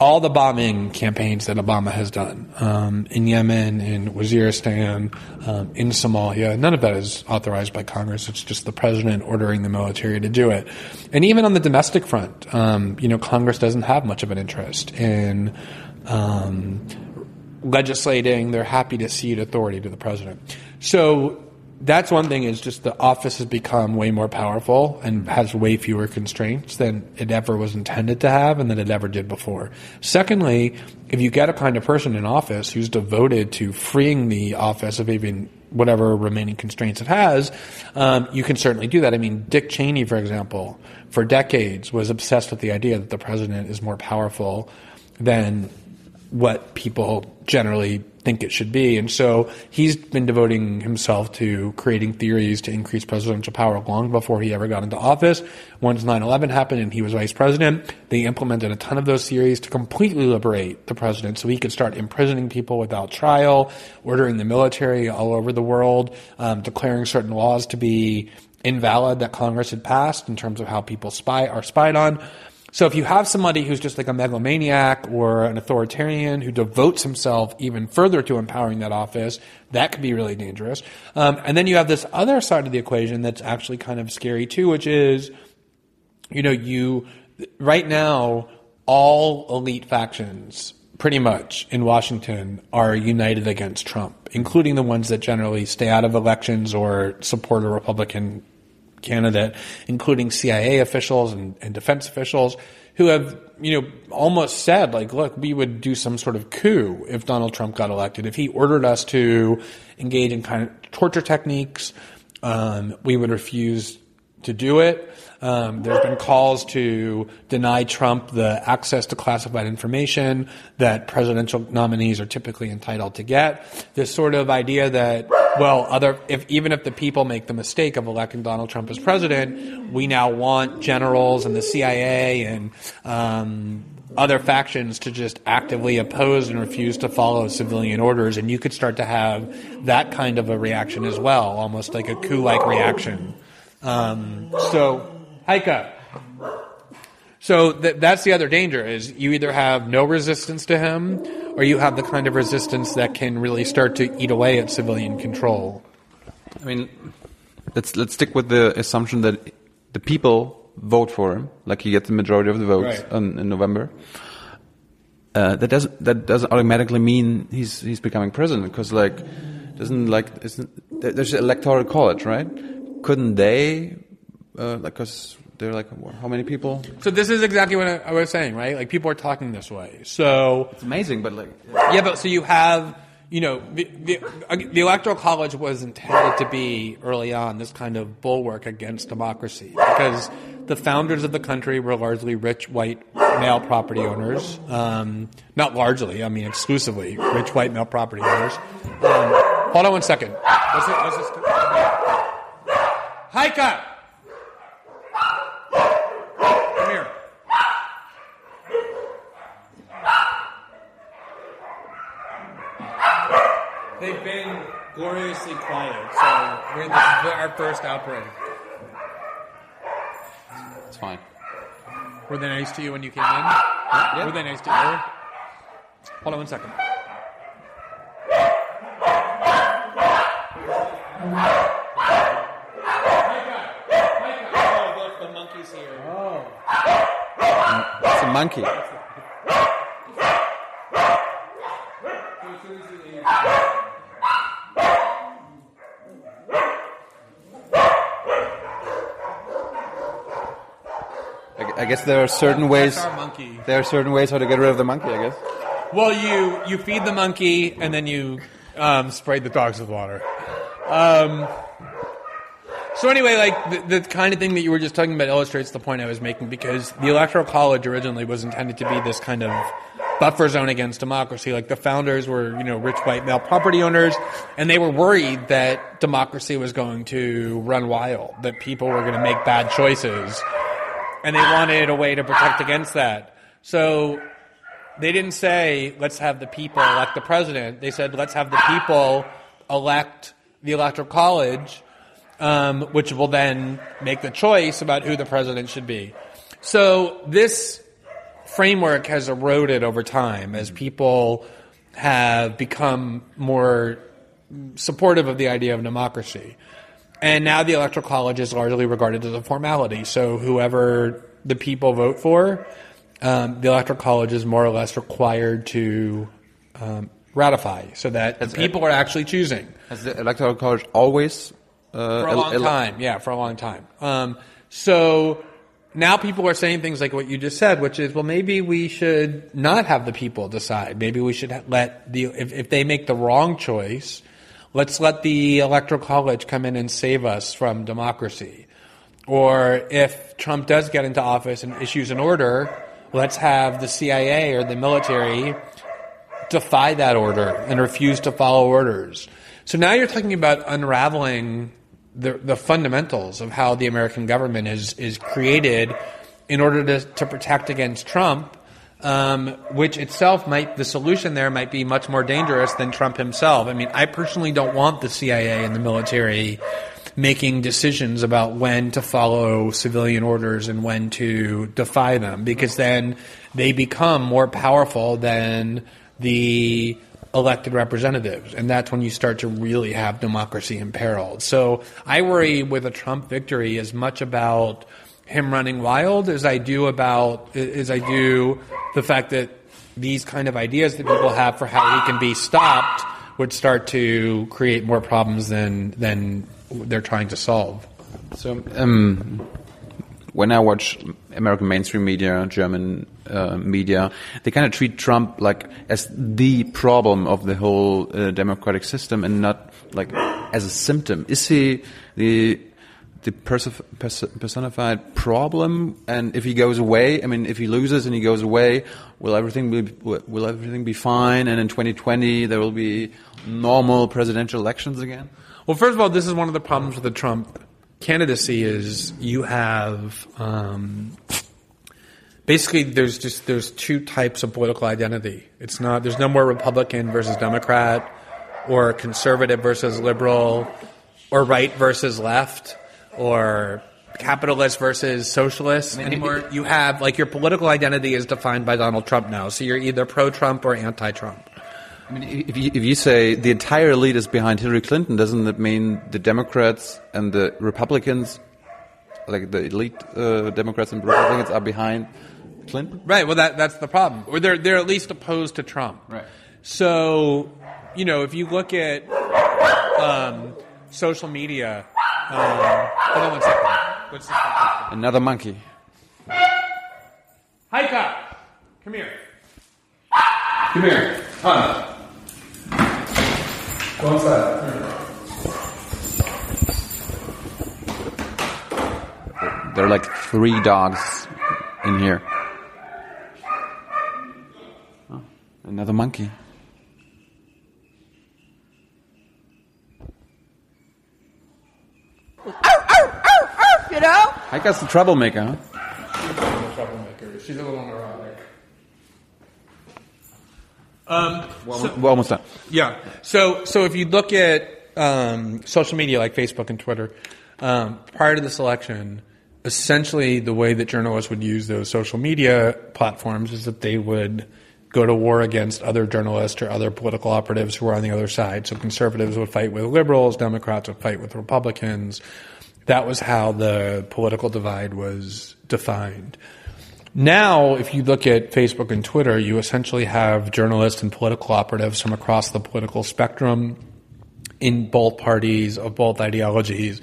All the bombing campaigns that Obama has done um, in Yemen, in Waziristan, um, in Somalia, none of that is authorized by Congress. It's just the president ordering the military to do it. And even on the domestic front, um, you know, Congress doesn't have much of an interest in um, legislating. They're happy to cede authority to the president. So that's one thing is just the office has become way more powerful and has way fewer constraints than it ever was intended to have and than it ever did before. Secondly, if you get a kind of person in office who's devoted to freeing the office of even whatever remaining constraints it has, um, you can certainly do that. I mean, Dick Cheney, for example, for decades was obsessed with the idea that the president is more powerful than what people generally think it should be. And so he's been devoting himself to creating theories to increase presidential power long before he ever got into office. Once 9-11 happened and he was vice president, they implemented a ton of those theories to completely liberate the president so he could start imprisoning people without trial, ordering the military all over the world, um, declaring certain laws to be invalid that Congress had passed in terms of how people spy are spied on. So if you have somebody who's just like a megalomaniac or an authoritarian who devotes himself even further to empowering that office, that could be really dangerous. Um, and then you have this other side of the equation that's actually kind of scary too, which is, you know, you right now all elite factions pretty much in Washington are united against Trump, including the ones that generally stay out of elections or support a Republican candidate, including CIA officials and, and defense officials who have, you know, almost said, like, look, we would do some sort of coup if Donald Trump got elected. If he ordered us to engage in kind of torture techniques, um, we would refuse to do it. Um, there's been calls to deny Trump the access to classified information that presidential nominees are typically entitled to get. This sort of idea that, well, other, if, even if the people make the mistake of electing Donald Trump as president, we now want generals and the CIA and, um, other factions to just actively oppose and refuse to follow civilian orders, and you could start to have that kind of a reaction as well, almost like a coup-like reaction. Um, so Heike. So th- that's the other danger is you either have no resistance to him or you have the kind of resistance that can really start to eat away at civilian control. I mean, let's let's stick with the assumption that the people vote for him, like he gets the majority of the votes Right. in, in November. Uh, that doesn't that doesn't automatically mean he's he's becoming president because like doesn't like isn't there's an electoral college right? Couldn't they uh, like because they're like how many people? So this is exactly what I, I was saying, right? Like people are talking this way. So It's amazing, but like Yeah, but so you have, you know, the, the, the electoral college was intended to be early on this kind of bulwark against democracy because the founders of the country were largely rich white male property owners. Um, not largely, I mean exclusively rich white male property owners. Um, hold on one second. Let's, let's just, Heike! Come here. They've been gloriously quiet, so we're in this is our first outbreak. it's fine. Were they nice to you when you came in? Were they nice to you? Hold on one second. Oh, look, the monkey's here. Oh. It's a monkey. I guess there are certain ways. There are certain ways how to get rid of the monkey. I guess. Well, you you feed the monkey and then you um, spray the dogs with water. Um, so anyway, like the, the kind of thing that you were just talking about illustrates the point I was making because the electoral college originally was intended to be this kind of buffer zone against democracy. Like the founders were, you know, rich white male property owners, and they were worried that democracy was going to run wild, that people were going to make bad choices, and they wanted a way to protect against that. So they didn't say let's have the people elect the president. They said let's have the people elect the electoral college, um, which will then make the choice about who the president should be. So this framework has eroded over time as people have become more supportive of the idea of democracy. And now the electoral college is largely regarded as a formality. So whoever the people vote for, um, the electoral college is more or less required to um, ratify, so that the people are actually choosing Has the electoral college always uh, for a long time. Yeah, for a long time. Um, so now people are saying things like what you just said, which is, well, maybe we should not have the people decide. Maybe we should let the if, if they make the wrong choice, let's let the electoral college come in and save us from democracy. Or if Trump does get into office and issues an order, let's have the CIA or the military defy that order and refuse to follow orders. So now you're talking about unraveling the, the fundamentals of how the American government is, is created in order to, to protect against Trump, um, which itself might, the solution there might be much more dangerous than Trump himself. I mean, I personally don't want the CIA and the military making decisions about when to follow civilian orders and when to defy them because then they become more powerful than the elected representatives. And that's when you start to really have democracy imperiled. So I worry with a Trump victory as much about him running wild as I do about, as I do the fact that these kind of ideas that people have for how he can be stopped would start to create more problems than, than they're trying to solve. So, um, when I watch American mainstream media, German uh, media, they kind of treat Trump like as the problem of the whole uh, democratic system and not like as a symptom. Is he the the pers- personified problem? And if he goes away, I mean, if he loses and he goes away, will everything be will everything be fine? And in 2020 there will be normal presidential elections again. Well, first of all, this is one of the problems with the Trump candidacy is you have um, basically there's just there's two types of political identity. It's not there's no more Republican versus Democrat or conservative versus liberal or right versus left or capitalist versus socialist anymore. You have like your political identity is defined by Donald Trump now. So you're either pro Trump or anti Trump. I mean, if you, if you say the entire elite is behind Hillary Clinton, doesn't that mean the Democrats and the Republicans, like the elite uh, Democrats and Republicans, are behind Clinton? Right. Well, that that's the problem. Or they're they're at least opposed to Trump. Right. So, you know, if you look at um, social media, um, hold on one second. What's this? Another monkey. Hi. Come here. Come here. Come. Go inside. There are like three dogs in here. Oh, another monkey. You know? I guess the troublemaker, huh? troublemaker. She's a little neurotic. Well, we're almost done. Yeah. So so if you look at um, social media like Facebook and Twitter, um, prior to this election, essentially the way that journalists would use those social media platforms is that they would go to war against other journalists or other political operatives who were on the other side. So conservatives would fight with liberals, Democrats would fight with Republicans. That was how the political divide was defined. Now, if you look at Facebook and Twitter, you essentially have journalists and political operatives from across the political spectrum in both parties of both ideologies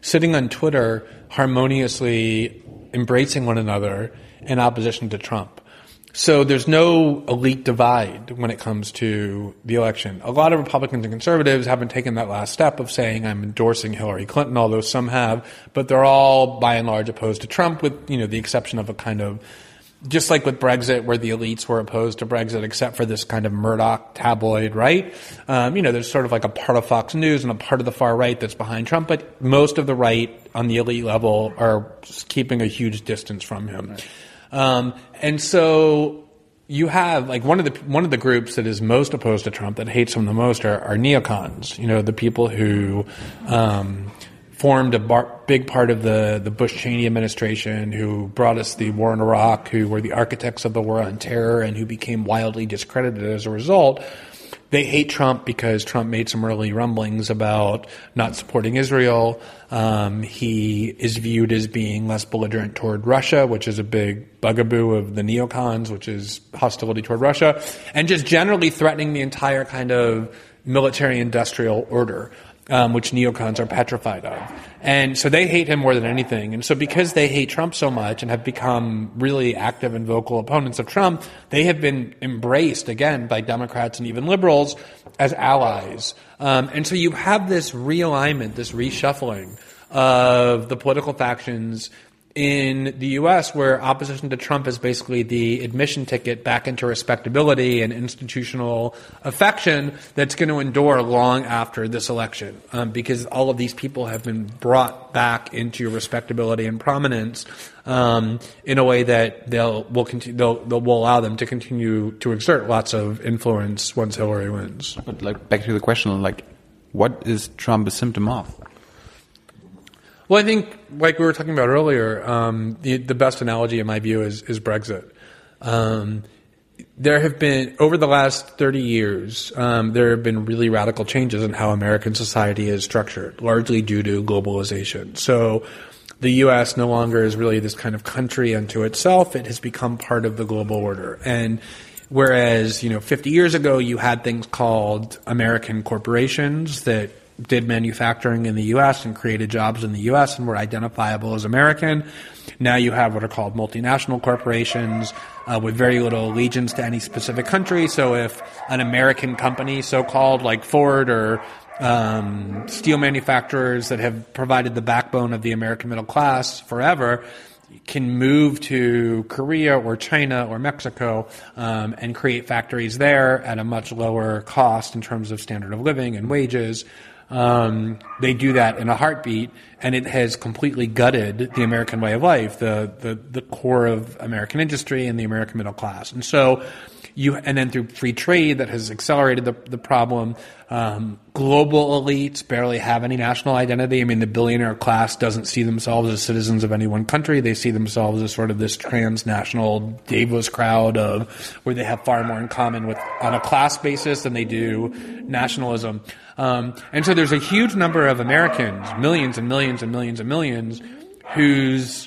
sitting on Twitter harmoniously embracing one another in opposition to Trump. So there's no elite divide when it comes to the election. A lot of Republicans and conservatives haven't taken that last step of saying I'm endorsing Hillary Clinton, although some have, but they're all by and large opposed to Trump with, you know, the exception of a kind of just like with Brexit, where the elites were opposed to Brexit, except for this kind of Murdoch tabloid right. Um, you know, there's sort of like a part of Fox News and a part of the far right that's behind Trump, but most of the right on the elite level are keeping a huge distance from him. Um, and so you have like one of the one of the groups that is most opposed to Trump that hates him the most are, are neocons. You know, the people who um, formed a bar, big part of the the Bush Cheney administration, who brought us the war in Iraq, who were the architects of the war on terror, and who became wildly discredited as a result. They hate Trump because Trump made some early rumblings about not supporting Israel. Um, he is viewed as being less belligerent toward Russia, which is a big bugaboo of the neocons, which is hostility toward Russia, and just generally threatening the entire kind of military industrial order um, which neocons are petrified of. And so they hate him more than anything. And so because they hate Trump so much and have become really active and vocal opponents of Trump, they have been embraced again by Democrats and even liberals as allies. Um, and so you have this realignment, this reshuffling of the political factions in the U.S., where opposition to Trump is basically the admission ticket back into respectability and institutional affection that's going to endure long after this election, um, because all of these people have been brought back into respectability and prominence um, in a way that they'll will continue they'll, they'll will allow them to continue to exert lots of influence once Hillary wins. But like back to the question, like, what is Trump a symptom of? Well, I think, like we were talking about earlier, um, the, the, best analogy, in my view, is, is Brexit. Um, there have been, over the last 30 years, um, there have been really radical changes in how American society is structured, largely due to globalization. So, the U.S. no longer is really this kind of country unto itself. It has become part of the global order. And whereas, you know, 50 years ago, you had things called American corporations that did manufacturing in the U.S. and created jobs in the U.S. and were identifiable as American. Now you have what are called multinational corporations uh, with very little allegiance to any specific country. So if an American company, so-called like Ford or um, steel manufacturers that have provided the backbone of the American middle class forever, can move to Korea or China or Mexico um, and create factories there at a much lower cost in terms of standard of living and wages. Um, they do that in a heartbeat, and it has completely gutted the American way of life, the, the, the core of American industry and the American middle class. And so, you, and then through free trade that has accelerated the, the problem. Um, global elites barely have any national identity. I mean, the billionaire class doesn't see themselves as citizens of any one country. They see themselves as sort of this transnational Davos crowd of where they have far more in common with on a class basis than they do nationalism. Um, and so there's a huge number of Americans, millions and millions and millions and millions, whose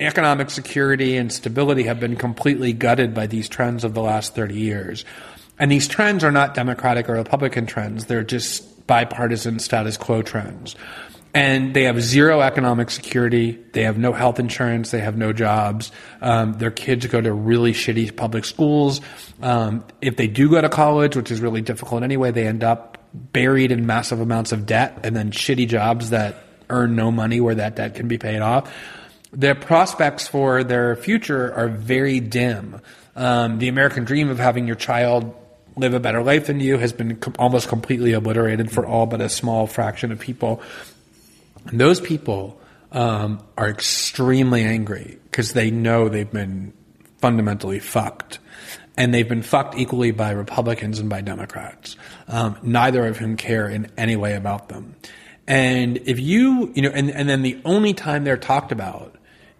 economic security and stability have been completely gutted by these trends of the last 30 years. And these trends are not Democratic or Republican trends, they're just bipartisan status quo trends. And they have zero economic security. They have no health insurance. They have no jobs. Um, their kids go to really shitty public schools. Um, if they do go to college, which is really difficult anyway, they end up buried in massive amounts of debt and then shitty jobs that earn no money where that debt can be paid off their prospects for their future are very dim. Um, the American dream of having your child live a better life than you has been com- almost completely obliterated for all but a small fraction of people. And those people um, are extremely angry because they know they've been fundamentally fucked. And they've been fucked equally by Republicans and by Democrats, um, neither of whom care in any way about them. And if you, you know, and, and then the only time they're talked about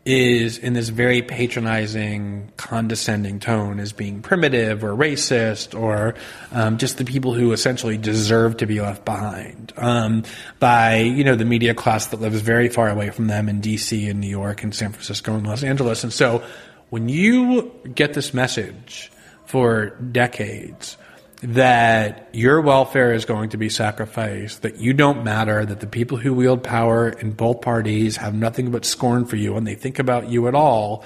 is in this very patronizing, condescending tone as being primitive or racist or um, just the people who essentially deserve to be left behind um, by you know the media class that lives very far away from them in D.C. and New York and San Francisco and Los Angeles. And so when you get this message for decades that your welfare is going to be sacrificed, that you don't matter, that the people who wield power in both parties have nothing but scorn for you and they think about you at all,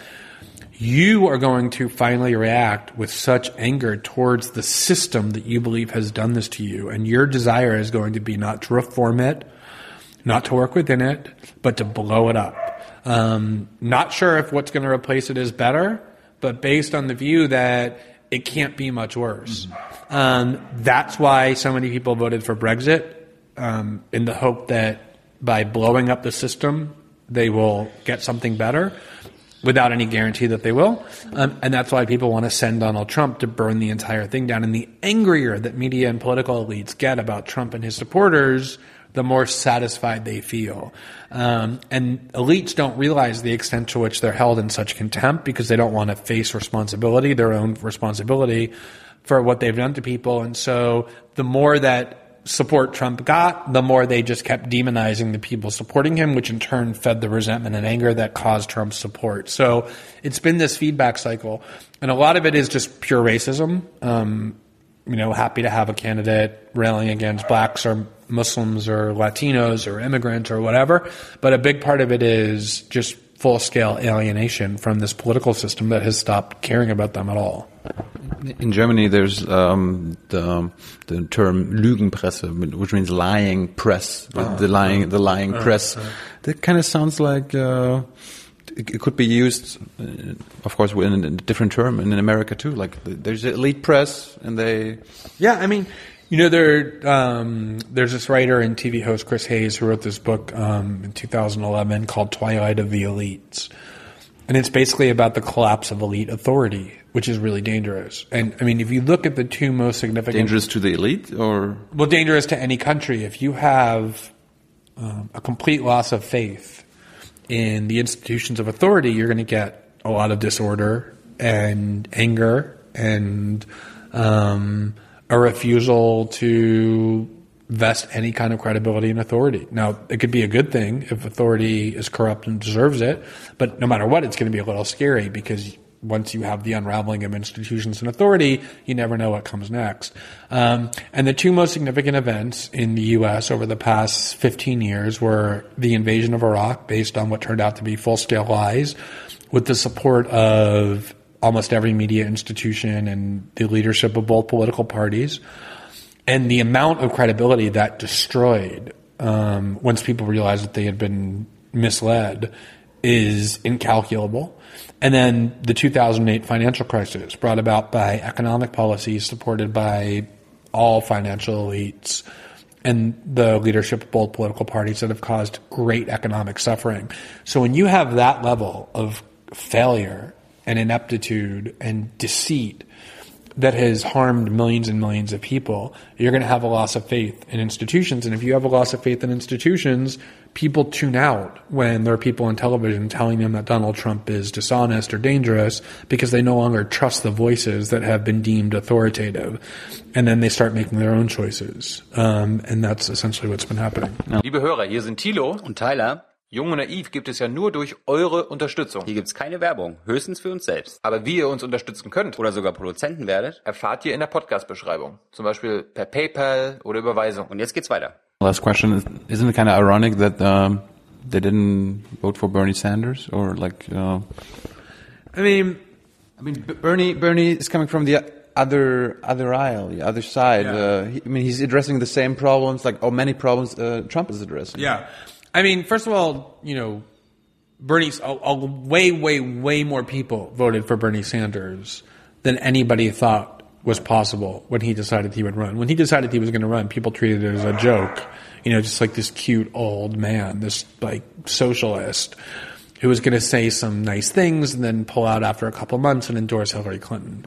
you are going to finally react with such anger towards the system that you believe has done this to you. And your desire is going to be not to reform it, not to work within it, but to blow it up. Um, not sure if what's going to replace it is better, but based on the view that it can't be much worse. Mm-hmm. Um, that's why so many people voted for Brexit um, in the hope that by blowing up the system, they will get something better without any guarantee that they will. Um, and that's why people want to send Donald Trump to burn the entire thing down. And the angrier that media and political elites get about Trump and his supporters, the more satisfied they feel. Um, and elites don't realize the extent to which they're held in such contempt because they don't want to face responsibility, their own responsibility for what they've done to people. And so the more that support Trump got, the more they just kept demonizing the people supporting him, which in turn fed the resentment and anger that caused Trump's support. So it's been this feedback cycle. And a lot of it is just pure racism. Um, you know, happy to have a candidate railing against blacks or Muslims or Latinos or immigrants or whatever. But a big part of it is just full scale alienation from this political system that has stopped caring about them at all. In Germany, there's um, the the term Lügenpresse, which means lying press, the, the lying the lying press. That kind of sounds like uh, it, could be used, uh, of course, in a different term in America too. Like there's the elite press, and they Yeah, I mean, you know, there um, there's this writer and TV host Chris Hayes who wrote this book um, in 2011 called Twilight of the Elites, and it's basically about the collapse of elite authority, which is really dangerous. And I mean, if you look at the two most significant dangerous to the elite, or well, dangerous to any country. If you have um, a complete loss of faith in the institutions of authority, you're going to get a lot of disorder and anger and um, a refusal to vest any kind of credibility in authority. Now, it could be a good thing if authority is corrupt and deserves it, but no matter what, it's going to be a little scary because once you have the unraveling of institutions and authority, you never know what comes next. Um, and the two most significant events in the U.S. over the past 15 years were the invasion of Iraq, based on what turned out to be full-scale lies, with the support of almost every media institution and the leadership of both political parties, and the amount of credibility that destroyed um, once people realized that they had been misled is incalculable. And then the 2008 financial crisis brought about by economic policies supported by all financial elites and the leadership of both political parties that have caused great economic suffering. So when you have that level of failure and ineptitude and deceit that has harmed millions and millions of people, you're going to have a loss of faith in institutions. And if you have a loss of faith in institutions, people tune out when there are people on television telling them that Donald Trump is dishonest or dangerous because they no longer trust the voices that have been deemed authoritative. And then they start making their own choices. Um, and that's essentially what's been happening. Liebe Hörer, hier sind Thilo. Und Tyler, Jung und Naiv gibt es ja nur durch eure Unterstützung. hier gibt's keine Werbung, höchstens für uns selbst. Aber wie ihr uns unterstützen könnt, Oder sogar Produzenten werdet. erfahrt ihr in der Podcast-Beschreibung. Zum Beispiel per PayPal oder Überweisung. Und jetzt geht's weiter. Last question is, isn't it kind of ironic that um, they didn't vote for Bernie Sanders or like? Uh, I mean, I mean, B- Bernie Bernie is coming from the other other aisle, the other side. Uh, he, I mean, he's addressing the same problems, like oh, many problems uh, Trump is addressing. Yeah. I mean, first of all, you know, Bernie's a, a way, way, way more people voted for Bernie Sanders than anybody thought was possible when he decided he would run. When he decided he was going to run, people treated it as a joke. You know, just like this cute old man, this like socialist who was going to say some nice things and then pull out after a couple months and endorse Hillary Clinton.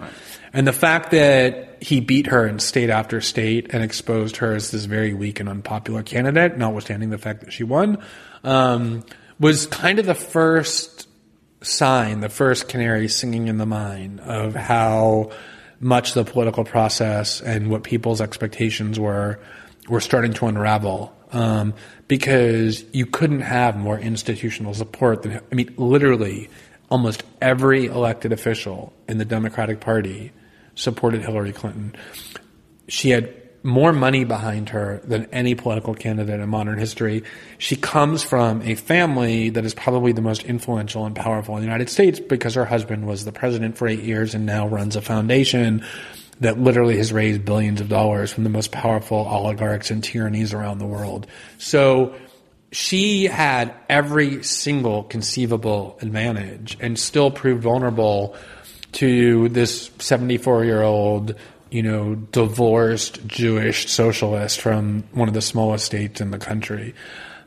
And the fact that he beat her in state after state and exposed her as this very weak and unpopular candidate, notwithstanding the fact that she won, um, was kind of the first sign, the first canary singing in the mine of how much the political process and what people's expectations were were starting to unravel. Um, because you couldn't have more institutional support than I mean, literally, almost every elected official in the Democratic Party supported Hillary Clinton. She had more money behind her than any political candidate in modern history. She comes from a family that is probably the most influential and powerful in the United States because her husband was the president for eight years and now runs a foundation that literally has raised billions of dollars from the most powerful oligarchs and tyrannies around the world. So she had every single conceivable advantage and still proved vulnerable to this 74 year old, you know, divorced Jewish socialist from one of the smallest states in the country.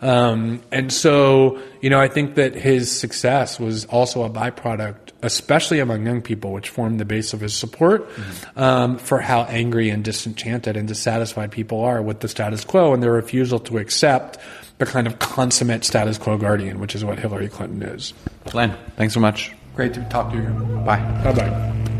Um, and so, you know, I think that his success was also a byproduct, especially among young people, which formed the base of his support um, for how angry and disenchanted and dissatisfied people are with the status quo and their refusal to accept the kind of consummate status quo guardian, which is what Hillary Clinton is. Glenn, thanks so much. Great to talk to you. Bye. Bye bye.